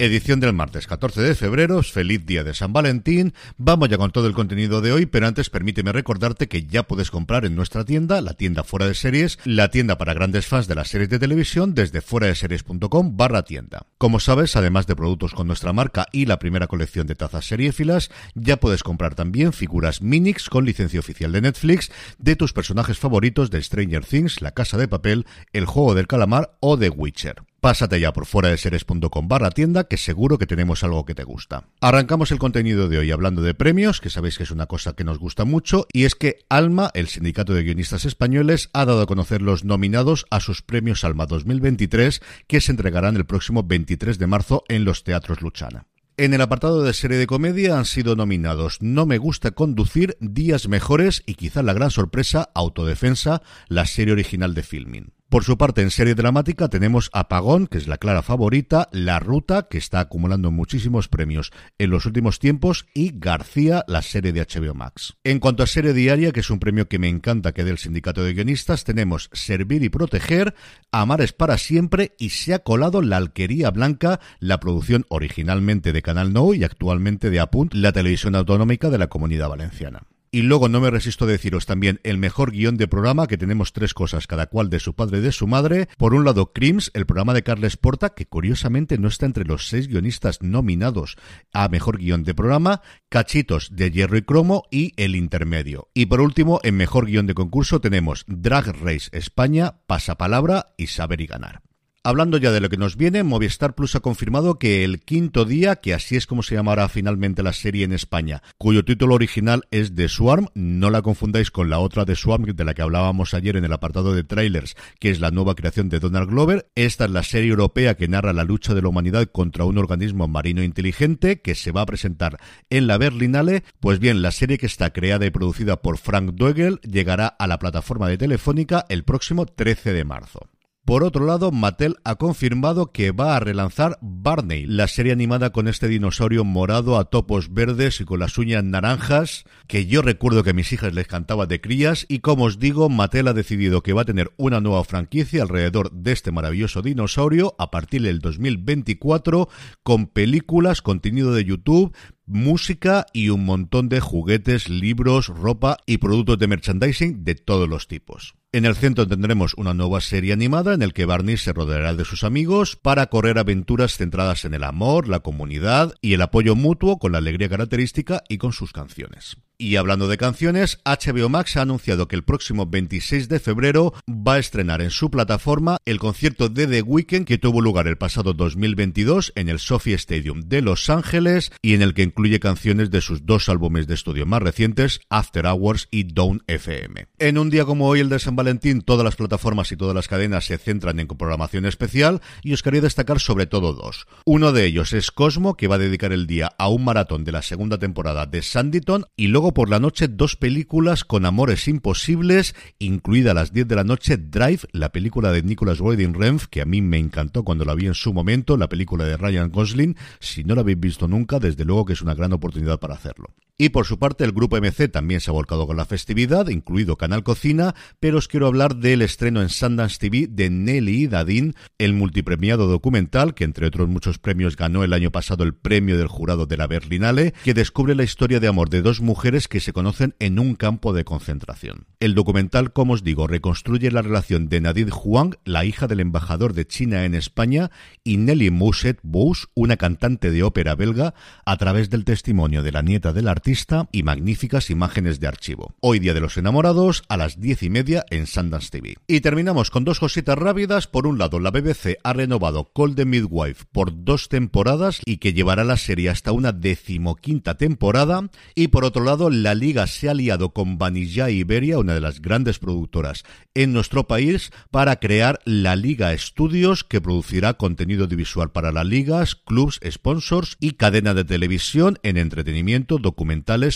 Edición del martes 14 de febrero, feliz día de San Valentín. Vamos ya con todo el contenido de hoy, pero antes permíteme recordarte que ya puedes comprar en nuestra tienda, la tienda Fuera de Series, la tienda para grandes fans de las series de televisión desde fuera de series.com barra tienda. Como sabes, además de productos con nuestra marca y la primera colección de tazas seriéfilas, ya puedes comprar también figuras Minix con licencia oficial de Netflix de tus personajes favoritos de Stranger Things, La Casa de Papel, El Juego del Calamar o The Witcher. Pásate ya por fuera de seres.com barra tienda que seguro que tenemos algo que te gusta. Arrancamos el contenido de hoy hablando de premios, que sabéis que es una cosa que nos gusta mucho, y es que Alma, el sindicato de guionistas españoles, ha dado a conocer los nominados a sus premios Alma 2023 que se entregarán el próximo 23 de marzo en los teatros Luchana. En el apartado de serie de comedia han sido nominados No me gusta conducir, Días mejores y quizá la gran sorpresa Autodefensa, la serie original de Filming. Por su parte, en serie dramática tenemos Apagón, que es la clara favorita, La Ruta, que está acumulando muchísimos premios en los últimos tiempos, y García, la serie de HBO Max. En cuanto a serie diaria, que es un premio que me encanta que dé el sindicato de guionistas, tenemos Servir y Proteger, Amar es para siempre y se ha colado La Alquería Blanca, la producción originalmente de Canal No y actualmente de Apunt, la televisión autonómica de la Comunidad Valenciana. Y luego no me resisto a deciros también el mejor guion de programa, que tenemos tres cosas, cada cual de su padre y de su madre. Por un lado, Crims, el programa de Carles Porta, que curiosamente no está entre los seis guionistas nominados a mejor guion de programa. Cachitos de Jerry Cromo y El Intermedio. Y por último, en mejor guion de concurso tenemos Drag Race España, Pasapalabra y Saber y Ganar. Hablando ya de lo que nos viene, Movistar Plus ha confirmado que el quinto día, que así es como se llamará finalmente la serie en España, cuyo título original es The Swarm, no la confundáis con la otra The Swarm de la que hablábamos ayer en el apartado de trailers, que es la nueva creación de Donald Glover. Esta es la serie europea que narra la lucha de la humanidad contra un organismo marino inteligente que se va a presentar en la Berlinale. Pues bien, la serie que está creada y producida por Frank Duegel llegará a la plataforma de Telefónica el próximo 13 de marzo. Por otro lado, Mattel ha confirmado que va a relanzar Barney, la serie animada con este dinosaurio morado a topos verdes y con las uñas naranjas, que yo recuerdo que a mis hijas les cantaba de crías, y como os digo, Mattel ha decidido que va a tener una nueva franquicia alrededor de este maravilloso dinosaurio a partir del 2024, con películas, contenido de YouTube, música y un montón de juguetes, libros, ropa y productos de merchandising de todos los tipos. En el centro tendremos una nueva serie animada en el que Barney se rodeará de sus amigos para correr aventuras centradas en el amor, la comunidad y el apoyo mutuo con la alegría característica y con sus canciones. Y hablando de canciones, HBO Max ha anunciado que el próximo 26 de febrero va a estrenar en su plataforma el concierto de The Weeknd que tuvo lugar el pasado 2022 en el Sophie Stadium de Los Ángeles y en el que incluye canciones de sus dos álbumes de estudio más recientes, After Hours y Down FM. En un día como hoy, el de San Valentín, todas las plataformas y todas las cadenas se centran en programación especial y os quería destacar sobre todo dos. Uno de ellos es Cosmo, que va a dedicar el día a un maratón de la segunda temporada de Sanditon y luego por la noche dos películas con amores imposibles, incluida a las 10 de la noche Drive, la película de Nicholas Winding Refn, que a mí me encantó cuando la vi en su momento, la película de Ryan Gosling. Si no la habéis visto nunca, desde luego que es una gran oportunidad para hacerlo. Y por su parte, el grupo MC también se ha volcado con la festividad, incluido Canal Cocina, pero os quiero hablar del estreno en Sundance TV de Nelly y Dadin, el multipremiado documental que entre otros muchos premios ganó el año pasado el premio del jurado de la Berlinale, que descubre la historia de amor de dos mujeres que se conocen en un campo de concentración. El documental, como os digo, reconstruye la relación de Nadine Huang, la hija del embajador de China en España, y Nelly Mousset Bous, una cantante de ópera belga, a través del testimonio de la nieta del artista y magníficas imágenes de archivo. Hoy Día de los Enamorados a las diez y media en Sundance TV. Y terminamos con dos cositas rápidas. Por un lado, la BBC ha renovado Call the Midwife por dos temporadas y que llevará la serie hasta una decimoquinta temporada. Y por otro lado, la Liga se ha aliado con Vanilla Iberia, una de las grandes productoras en nuestro país, para crear la Liga Studios, que producirá contenido audiovisual para las ligas, clubs, sponsors y cadena de televisión en entretenimiento,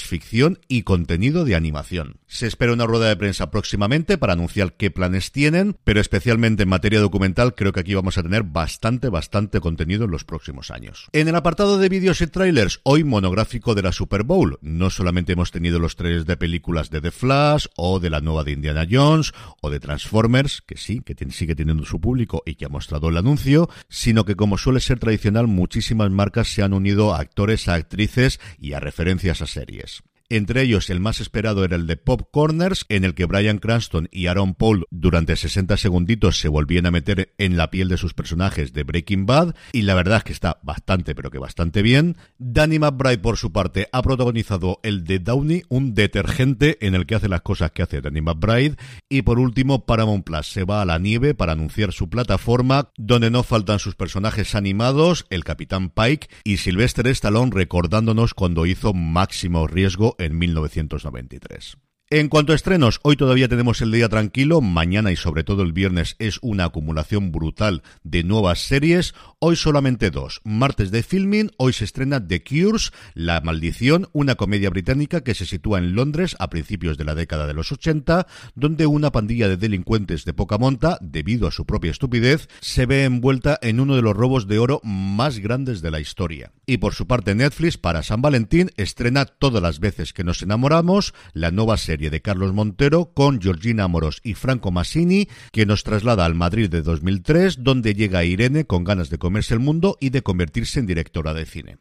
ficción y contenido de animación. Se espera una rueda de prensa próximamente para anunciar qué planes tienen, pero especialmente en materia documental creo que aquí vamos a tener bastante, bastante contenido en los próximos años. En el apartado de vídeos y trailers, hoy monográfico de la Super Bowl. No solamente hemos tenido los trailers de películas de The Flash o de la nueva de Indiana Jones o de Transformers, que sí, que sigue teniendo su público y que ha mostrado el anuncio, sino que como suele ser tradicional, muchísimas marcas se han unido a actores, a actrices y a referencias a series. Entre ellos, el más esperado era el de Pop Corners, en el que Brian Cranston y Aaron Paul durante 60 segunditos se volvían a meter en la piel de sus personajes de Breaking Bad, y la verdad es que está bastante, pero que bastante bien. Danny McBride, por su parte, ha protagonizado el de Downey, un detergente en el que hace las cosas que hace Danny McBride. Y por último, Paramount Plus se va a la nieve para anunciar su plataforma, donde no faltan sus personajes animados, el Capitán Pike y Sylvester Stallone recordándonos cuando hizo Máximo Riesgo en 1993. En cuanto a estrenos, hoy todavía tenemos el día tranquilo, mañana y sobre todo el viernes es una acumulación brutal de nuevas series, hoy solamente dos. Martes de filming, hoy se estrena The Cures, La Maldición, una comedia británica que se sitúa en Londres a principios de la década de los 80, donde una pandilla de delincuentes de poca monta, debido a su propia estupidez, se ve envuelta en uno de los robos de oro más grandes de la historia. Y por su parte Netflix, para San Valentín, estrena Todas las veces que nos enamoramos, la nueva serie de Carlos Montero con Georgina Moros y Franco Massini, que nos traslada al Madrid de 2003, donde llega Irene con ganas de comerse el mundo y de convertirse en directora de cine.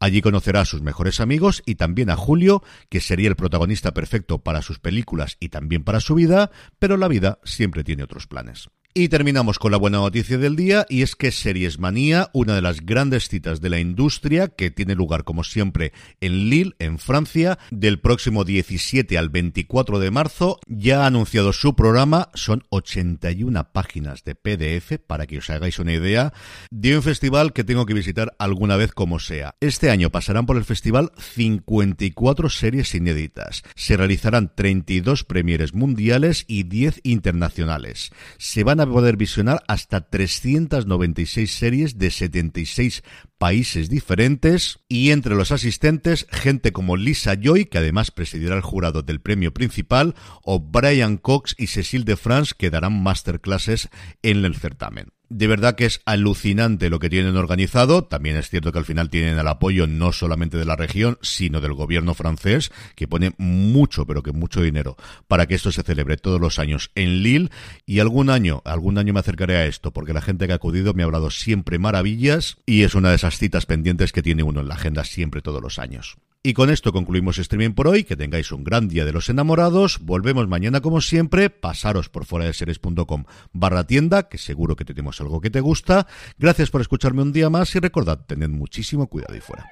Allí conocerá a sus mejores amigos y también a Julio, que sería el protagonista perfecto para sus películas y también para su vida, pero la vida siempre tiene otros planes. Y terminamos con la buena noticia del día y es que Series Manía, una de las grandes citas de la industria que tiene lugar como siempre en Lille, en Francia, del próximo 17 al 24 de marzo, ya ha anunciado su programa, son 81 páginas de PDF para que os hagáis una idea, de un festival que tengo que visitar alguna vez como sea. Este año pasarán por el festival 54 series inéditas, se realizarán 32 premieres mundiales y 10 internacionales. Se van poder visionar hasta 396 series de 76 países diferentes. Y entre los asistentes gente como Lisa Joy, que además presidirá el jurado del premio principal, o Brian Cox y Cecil de France, que darán masterclasses en el certamen de verdad que es alucinante lo que tienen organizado. También es cierto que al final tienen el apoyo no solamente de la región, sino del gobierno francés, que pone mucho, pero que mucho dinero para que esto se celebre todos los años en Lille. Y algún año, algún año me acercaré a esto, porque la gente que ha acudido me ha hablado siempre maravillas y es una de esas citas pendientes que tiene uno en la agenda siempre todos los años. Y con esto concluimos streaming por hoy. Que tengáis un gran día de los enamorados. Volvemos mañana como siempre. Pasaros por fuera de series.com barra tienda, que seguro que tenemos algo que te gusta. Gracias por escucharme un día más y recordad, tened muchísimo cuidado y fuera.